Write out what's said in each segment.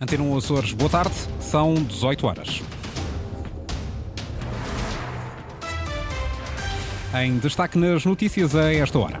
Antena 1 Açores, boa tarde, são 18 horas. Em destaque nas notícias a esta hora.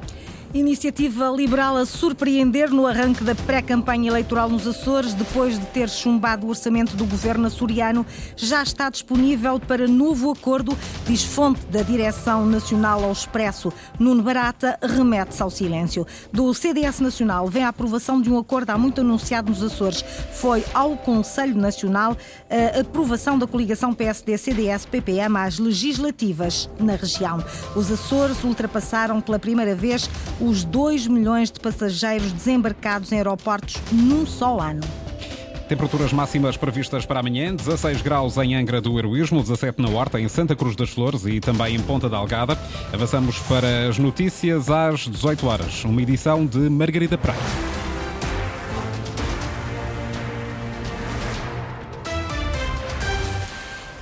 Iniciativa liberal a surpreender no arranque da pré-campanha eleitoral nos Açores, depois de ter chumbado o orçamento do governo açoriano, já está disponível para novo acordo, diz fonte da Direção Nacional ao Expresso. Nuno Barata remete-se ao silêncio. Do CDS Nacional vem a aprovação de um acordo há muito anunciado nos Açores. Foi ao Conselho Nacional a aprovação da coligação PSD-CDS-PPM às legislativas na região. Os Açores ultrapassaram pela primeira vez os 2 milhões de passageiros desembarcados em aeroportos num só ano. Temperaturas máximas previstas para amanhã: 16 graus em Angra do Heroísmo, 17 na Horta, em Santa Cruz das Flores e também em Ponta da Algada. Avançamos para as notícias às 18 horas. Uma edição de Margarida Praia.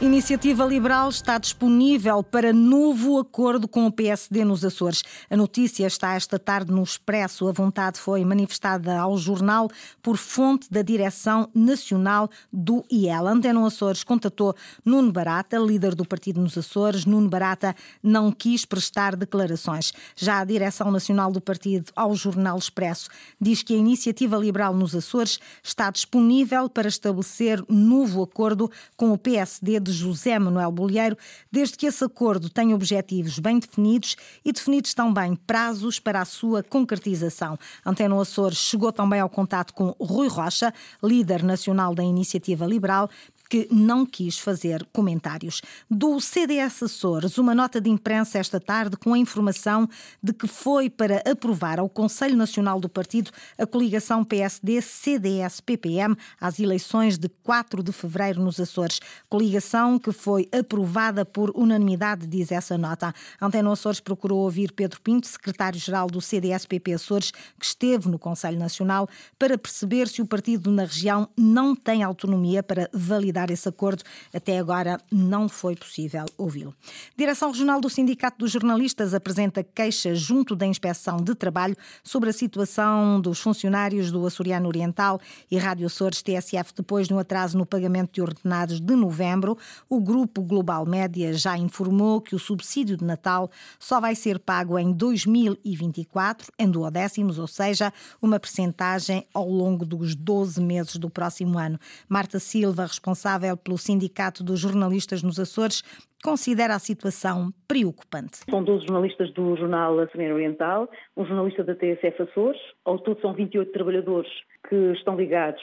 Iniciativa Liberal está disponível para novo acordo com o PSD nos Açores. A notícia está esta tarde no Expresso. A vontade foi manifestada ao jornal por fonte da Direção Nacional do IEL. Antena Açores contatou Nuno Barata, líder do partido nos Açores. Nuno Barata não quis prestar declarações. Já a Direção Nacional do partido ao jornal Expresso diz que a Iniciativa Liberal nos Açores está disponível para estabelecer novo acordo com o PSD de de José Manuel Bolheiro, desde que esse acordo tenha objetivos bem definidos e definidos também prazos para a sua concretização. Antena Açores chegou também ao contato com Rui Rocha, líder nacional da Iniciativa Liberal, que não quis fazer comentários. Do CDS Açores, uma nota de imprensa esta tarde com a informação de que foi para aprovar ao Conselho Nacional do Partido a coligação PSD-CDS-PPM às eleições de 4 de fevereiro nos Açores. Coligação que foi aprovada por unanimidade, diz essa nota. Antena Açores procurou ouvir Pedro Pinto, secretário-geral do CDS-PP Açores, que esteve no Conselho Nacional, para perceber se o partido na região não tem autonomia para validar esse acordo. Até agora não foi possível ouvi-lo. Direção Regional do Sindicato dos Jornalistas apresenta queixa junto da Inspeção de Trabalho sobre a situação dos funcionários do Açoriano Oriental e Rádio Açores TSF depois de um atraso no pagamento de ordenados de novembro. O grupo Global Média já informou que o subsídio de Natal só vai ser pago em 2024, em duodécimos, ou seja, uma percentagem ao longo dos 12 meses do próximo ano. Marta Silva, responsável responsável pelo Sindicato dos Jornalistas nos Açores, considera a situação preocupante. São 12 jornalistas do jornal Açoriano Oriental, um jornalista da TSF Açores, ao todo são 28 trabalhadores que estão ligados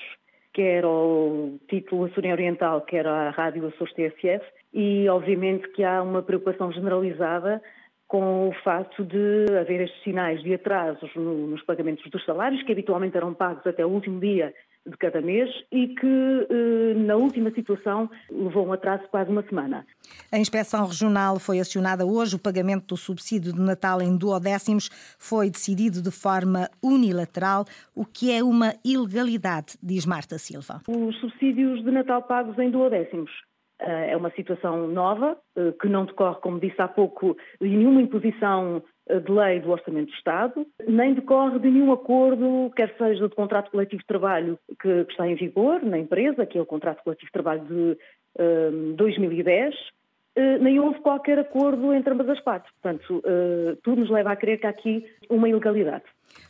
quer ao título Açoriano Oriental, quer à Rádio Açores TSF, e obviamente que há uma preocupação generalizada com o facto de haver estes sinais de atrasos no, nos pagamentos dos salários, que habitualmente eram pagos até o último dia de cada mês e que, eh, na última situação, levou um atraso de quase uma semana. A inspeção regional foi acionada hoje. O pagamento do subsídio de Natal em duodécimos foi decidido de forma unilateral, o que é uma ilegalidade, diz Marta Silva. Os subsídios de Natal pagos em duodécimos eh, é uma situação nova, eh, que não decorre, como disse há pouco, de nenhuma imposição de lei do Orçamento do Estado, nem decorre de nenhum acordo, quer seja de contrato coletivo de trabalho que, que está em vigor na empresa, que é o contrato coletivo de trabalho de um, 2010, uh, nem houve qualquer acordo entre ambas as partes. Portanto, uh, tudo nos leva a crer que há aqui uma ilegalidade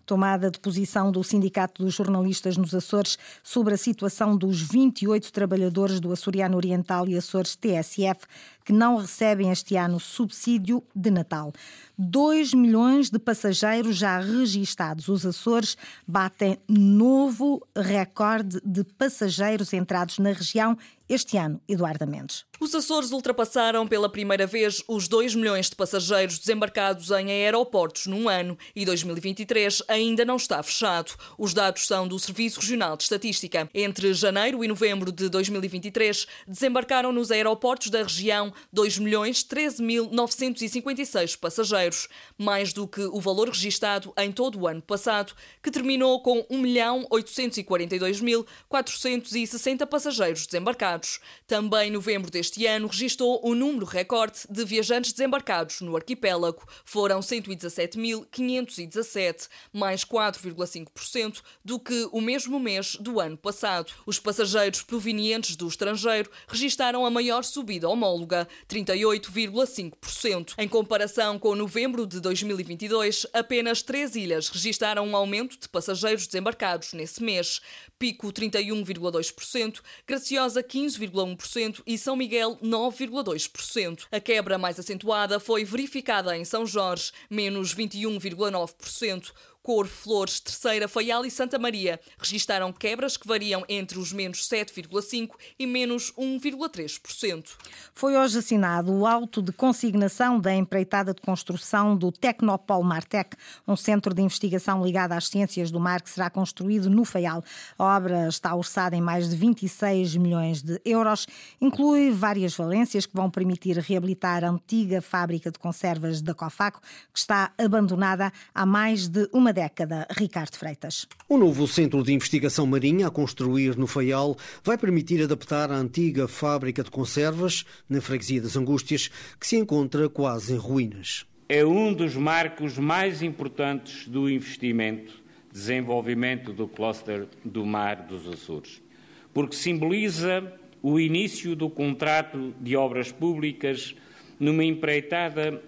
tomada de posição do Sindicato dos Jornalistas nos Açores sobre a situação dos 28 trabalhadores do Açoriano Oriental e Açores TSF que não recebem este ano subsídio de Natal. 2 milhões de passageiros já registados. Os Açores batem novo recorde de passageiros entrados na região este ano, Eduardo Mendes. Os Açores ultrapassaram pela primeira vez os 2 milhões de passageiros desembarcados em aeroportos num ano e 2023 ainda não está fechado. Os dados são do Serviço Regional de Estatística. Entre janeiro e novembro de 2023, desembarcaram nos aeroportos da região 2.013.956 passageiros, mais do que o valor registado em todo o ano passado, que terminou com 1.842.460 passageiros desembarcados. Também novembro deste ano registrou o número recorde de viajantes desembarcados no arquipélago. Foram 117.517. mais 4,5% do que o mesmo mês do ano passado. Os passageiros provenientes do estrangeiro registaram a maior subida homóloga, 38,5%. Em comparação com novembro de 2022, apenas três ilhas registaram um aumento de passageiros desembarcados nesse mês. Pico 31,2%, Graciosa 15,1% e São Miguel 9,2%. A quebra mais acentuada foi verificada em São Jorge, menos 21,9%. Cor, Flores, Terceira, Faial e Santa Maria registaram quebras que variam entre os menos 7,5% e menos 1,3%. Foi hoje assinado o auto de consignação da empreitada de construção do Tecnopol Martec, um centro de investigação ligado às ciências do mar que será construído no Faial. A obra está orçada em mais de 26 milhões de euros, inclui várias valências que vão permitir reabilitar a antiga fábrica de conservas da Cofaco, que está abandonada há mais de uma década. Ricardo Freitas. O novo centro de investigação marinha a construir no Faial vai permitir adaptar a antiga fábrica de conservas na freguesia das Angústias, que se encontra quase em ruínas. É um dos marcos mais importantes do investimento, desenvolvimento do cluster do mar dos Açores, porque simboliza o início do contrato de obras públicas numa empreitada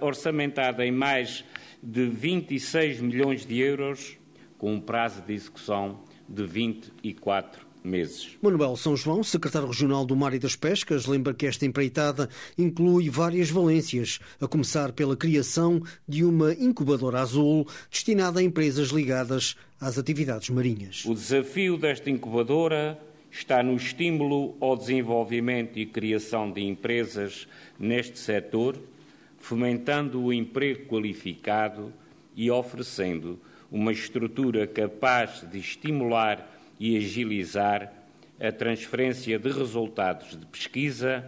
orçamentada em mais de 26 milhões de euros, com um prazo de execução de 24 meses. Manuel São João, secretário regional do Mar e das Pescas, lembra que esta empreitada inclui várias valências, a começar pela criação de uma incubadora azul destinada a empresas ligadas às atividades marinhas. O desafio desta incubadora está no estímulo ao desenvolvimento e criação de empresas neste setor fomentando o emprego qualificado e oferecendo uma estrutura capaz de estimular e agilizar a transferência de resultados de pesquisa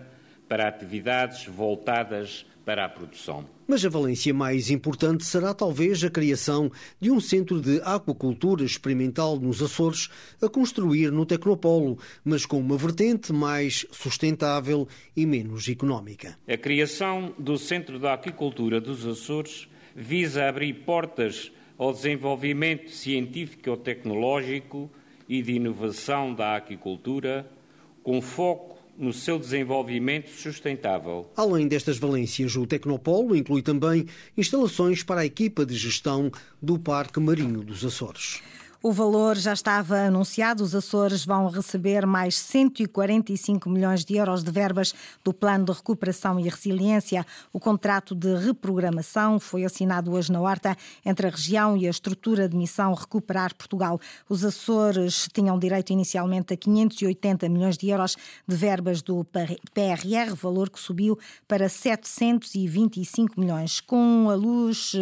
para atividades voltadas para a produção. Mas a valência mais importante será talvez a criação de um centro de aquacultura experimental nos Açores a construir no Tecnopolo, mas com uma vertente mais sustentável e menos económica. A criação do Centro de Aquicultura dos Açores visa abrir portas ao desenvolvimento científico-tecnológico e de inovação da aquicultura, com foco no seu desenvolvimento sustentável. Além destas valências, o Tecnopolo inclui também instalações para a equipa de gestão do Parque Marinho dos Açores. O valor já estava anunciado. Os Açores vão receber mais 145 milhões de euros de verbas do Plano de Recuperação e Resiliência. O contrato de reprogramação foi assinado hoje na Horta entre a região e a estrutura de missão Recuperar Portugal. Os Açores tinham direito inicialmente a 580 milhões de euros de verbas do PRR, valor que subiu para 725 milhões. Com a luz,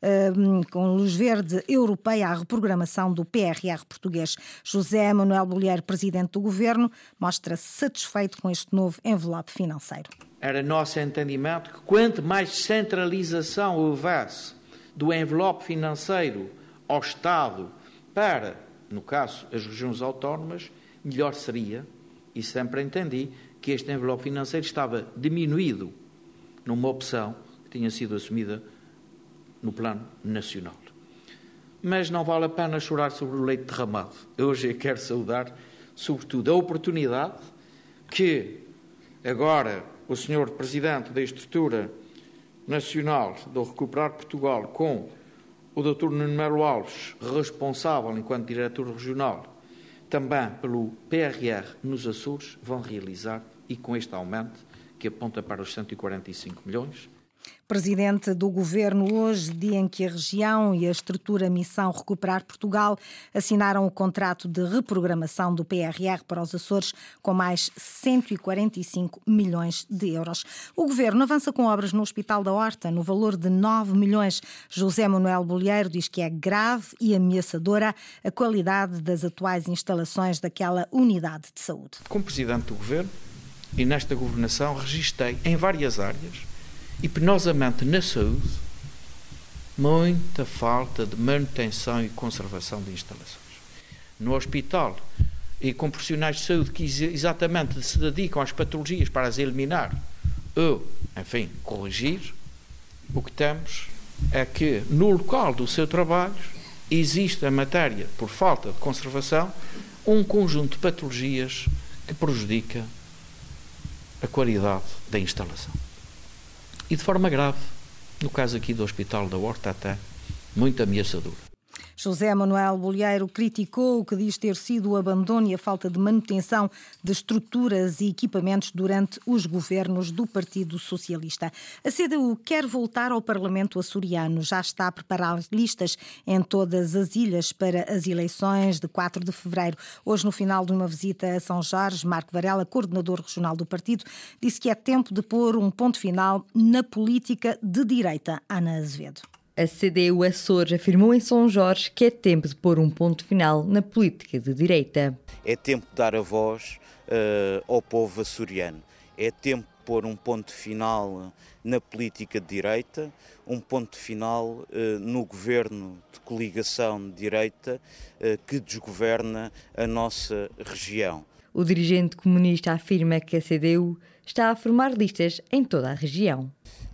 eh, com a luz verde europeia, a reprogramação do PRR português. José Manuel Bolheiro, presidente do governo, mostra-se satisfeito com este novo envelope financeiro. Era nosso entendimento que quanto mais centralização houvesse do envelope financeiro ao Estado para, no caso, as regiões autónomas, melhor seria, e sempre entendi, que este envelope financeiro estava diminuído numa opção que tinha sido assumida no plano nacional mas não vale a pena chorar sobre o leite derramado. Eu hoje quero saudar, sobretudo, a oportunidade que agora o senhor Presidente da Estrutura Nacional do Recuperar Portugal, com o Dr. Nuno Melo Alves, responsável enquanto diretor regional, também pelo PRR nos Açores, vão realizar e com este aumento, que aponta para os 145 milhões, Presidente do Governo, hoje, dia em que a região e a estrutura Missão Recuperar Portugal assinaram o contrato de reprogramação do PRR para os Açores com mais 145 milhões de euros. O Governo avança com obras no Hospital da Horta no valor de 9 milhões. José Manuel Bolheiro diz que é grave e ameaçadora a qualidade das atuais instalações daquela unidade de saúde. Como Presidente do Governo e nesta governação registrei em várias áreas e penosamente na saúde, muita falta de manutenção e conservação de instalações. No hospital, e com profissionais de saúde que exatamente se dedicam às patologias para as eliminar ou, enfim, corrigir, o que temos é que no local do seu trabalho existe a matéria, por falta de conservação, um conjunto de patologias que prejudica a qualidade da instalação. E de forma grave, no caso aqui do Hospital da Horta até, muito ameaçadora. José Manuel Bolheiro criticou o que diz ter sido o abandono e a falta de manutenção de estruturas e equipamentos durante os governos do Partido Socialista. A CDU quer voltar ao Parlamento açoriano, já está a preparar listas em todas as ilhas para as eleições de 4 de fevereiro. Hoje, no final de uma visita a São Jorge, Marco Varela, coordenador regional do partido, disse que é tempo de pôr um ponto final na política de direita. Ana Azevedo. A CDU Açores afirmou em São Jorge que é tempo de pôr um ponto final na política de direita. É tempo de dar a voz uh, ao povo açoriano. É tempo de pôr um ponto final na política de direita, um ponto final uh, no governo de coligação de direita uh, que desgoverna a nossa região. O dirigente comunista afirma que a CDU está a formar listas em toda a região.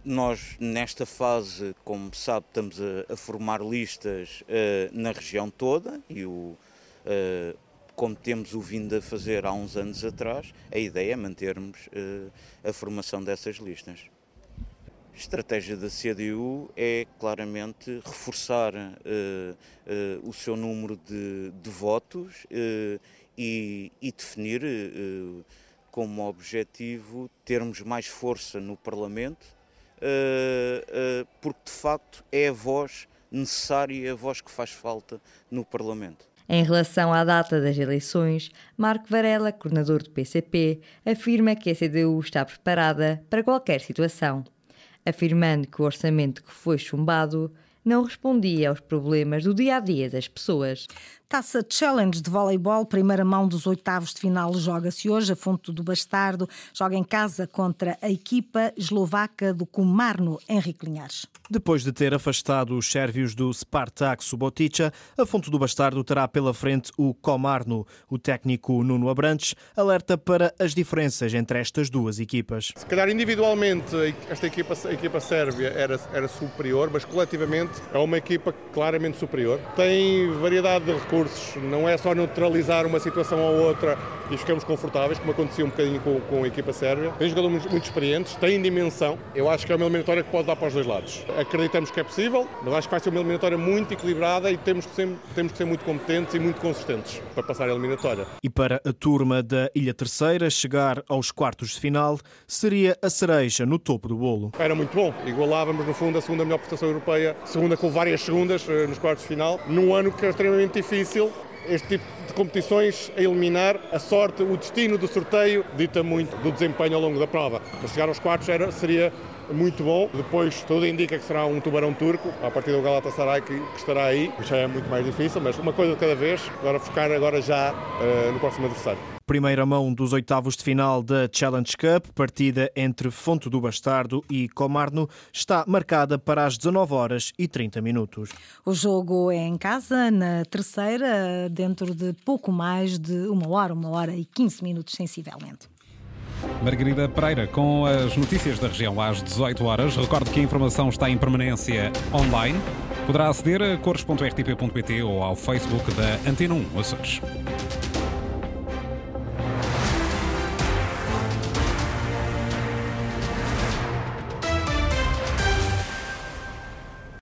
Nós, nesta fase, como sabe, estamos a, a formar listas uh, na região toda e o, uh, como temos o vindo a fazer há uns anos atrás, a ideia é mantermos uh, a formação dessas listas. A estratégia da CDU é claramente reforçar o seu número de, de votos e, e, definir como objetivo termos mais força no Parlamento porque de facto é a voz necessária e a voz que faz falta no Parlamento. Em relação à data das eleições, Marco Varela, coordenador do PCP, afirma que a CDU está preparada para qualquer situação, afirmando que o orçamento que foi chumbado não respondia aos problemas do dia a dia das pessoas. Taça Challenge de voleibol, primeira mão dos oitavos de final, joga-se hoje. A Fonte do Bastardo joga em casa contra a equipa eslovaca do Comarno, Henrique Linhares. Depois de ter afastado os sérvios do Spartak Subotica, a Fonte do Bastardo terá pela frente o Comarno. O técnico Nuno Abrantes alerta para as diferenças entre estas duas equipas. Se calhar individualmente esta equipa, a equipa sérvia era, era superior, mas coletivamente é uma equipa claramente superior. Tem variedade de recursos recursos, não é só neutralizar uma situação ou outra e ficamos confortáveis, como acontecia um bocadinho com, com a equipa sérvia. Tem jogadores muito, muito experientes, tem dimensão. Eu acho que é uma eliminatória que pode dar para os dois lados. Acreditamos que é possível, mas acho que vai ser uma eliminatória muito equilibrada e temos que ser, temos que ser muito competentes e muito consistentes para passar a eliminatória. E para a turma da Ilha Terceira chegar aos quartos de final seria a cereja no topo do bolo. Era muito bom. Igualávamos, no fundo, a segunda melhor prestação europeia, segunda com várias segundas eh, nos quartos de final, num ano que é extremamente difícil este tipo de competições a eliminar, a sorte, o destino do sorteio dita muito do desempenho ao longo da prova. Para chegar aos quartos era, seria muito bom. Depois tudo indica que será um tubarão turco, a partir do Galatasaray que, que estará aí. Já é muito mais difícil, mas uma coisa de cada vez. Agora focar agora já uh, no próximo adversário. Primeira mão dos oitavos de final da Challenge Cup, partida entre Fonte do Bastardo e Comarno, está marcada para as 19 horas e 30 minutos. O jogo é em casa, na terceira, dentro de pouco mais de uma hora, uma hora e 15 minutos, sensivelmente. Margarida Pereira, com as notícias da região às 18 horas. Recordo que a informação está em permanência online. Poderá aceder a cores.rtp.pt ou ao Facebook da Antena 1 Açores.